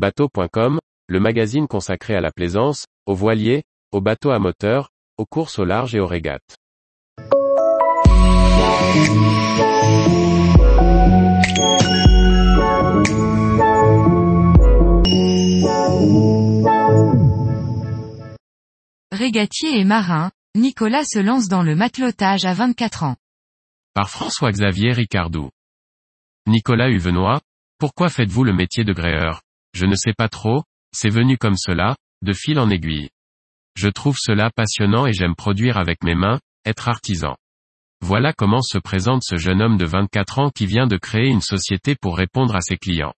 Bateau.com, le magazine consacré à la plaisance, aux voiliers, aux bateaux à moteur, aux courses au large et aux régates. Régatier et marin, Nicolas se lance dans le matelotage à 24 ans. Par François-Xavier Ricardou. Nicolas Huvenois, pourquoi faites-vous le métier de gréeur? Je ne sais pas trop, c'est venu comme cela, de fil en aiguille. Je trouve cela passionnant et j'aime produire avec mes mains, être artisan. Voilà comment se présente ce jeune homme de 24 ans qui vient de créer une société pour répondre à ses clients.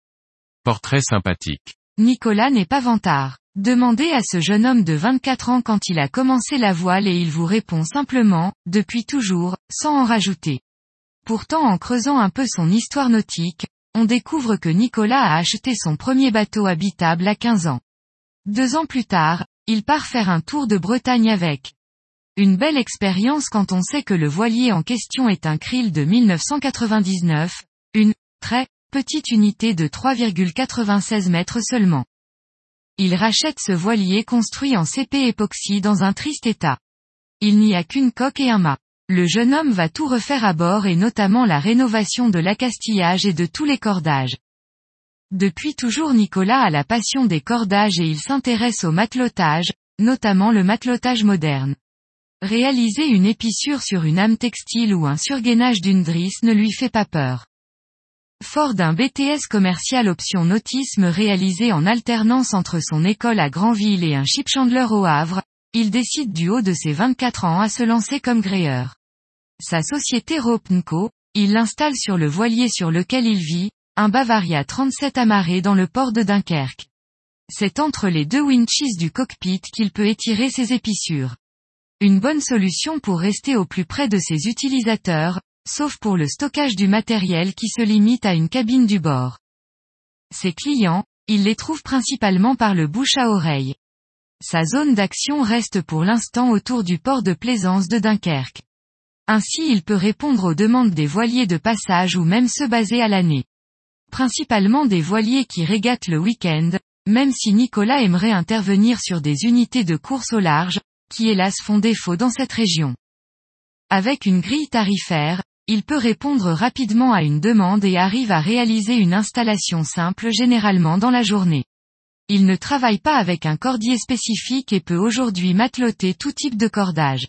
Portrait sympathique. Nicolas n'est pas vantard. Demandez à ce jeune homme de 24 ans quand il a commencé la voile et il vous répond simplement, depuis toujours, sans en rajouter. Pourtant en creusant un peu son histoire nautique, on découvre que Nicolas a acheté son premier bateau habitable à 15 ans. Deux ans plus tard, il part faire un tour de Bretagne avec. Une belle expérience quand on sait que le voilier en question est un krill de 1999, une très petite unité de 3,96 mètres seulement. Il rachète ce voilier construit en CP époxy dans un triste état. Il n'y a qu'une coque et un mât. Le jeune homme va tout refaire à bord et notamment la rénovation de l'accastillage et de tous les cordages. Depuis toujours Nicolas a la passion des cordages et il s'intéresse au matelotage, notamment le matelotage moderne. Réaliser une épissure sur une âme textile ou un surgainage d'une drisse ne lui fait pas peur. Fort d'un BTS commercial option nautisme réalisé en alternance entre son école à Granville et un chipchandler au Havre, il décide du haut de ses 24 ans à se lancer comme gréeur. Sa société Ropenco, il l'installe sur le voilier sur lequel il vit, un Bavaria 37 amarré dans le port de Dunkerque. C'est entre les deux winches du cockpit qu'il peut étirer ses épissures. Une bonne solution pour rester au plus près de ses utilisateurs, sauf pour le stockage du matériel qui se limite à une cabine du bord. Ses clients, il les trouve principalement par le bouche à oreille. Sa zone d'action reste pour l'instant autour du port de plaisance de Dunkerque. Ainsi il peut répondre aux demandes des voiliers de passage ou même ceux basés à l'année. Principalement des voiliers qui régatent le week-end, même si Nicolas aimerait intervenir sur des unités de course au large, qui hélas font défaut dans cette région. Avec une grille tarifaire, il peut répondre rapidement à une demande et arrive à réaliser une installation simple généralement dans la journée. Il ne travaille pas avec un cordier spécifique et peut aujourd'hui mateloter tout type de cordage.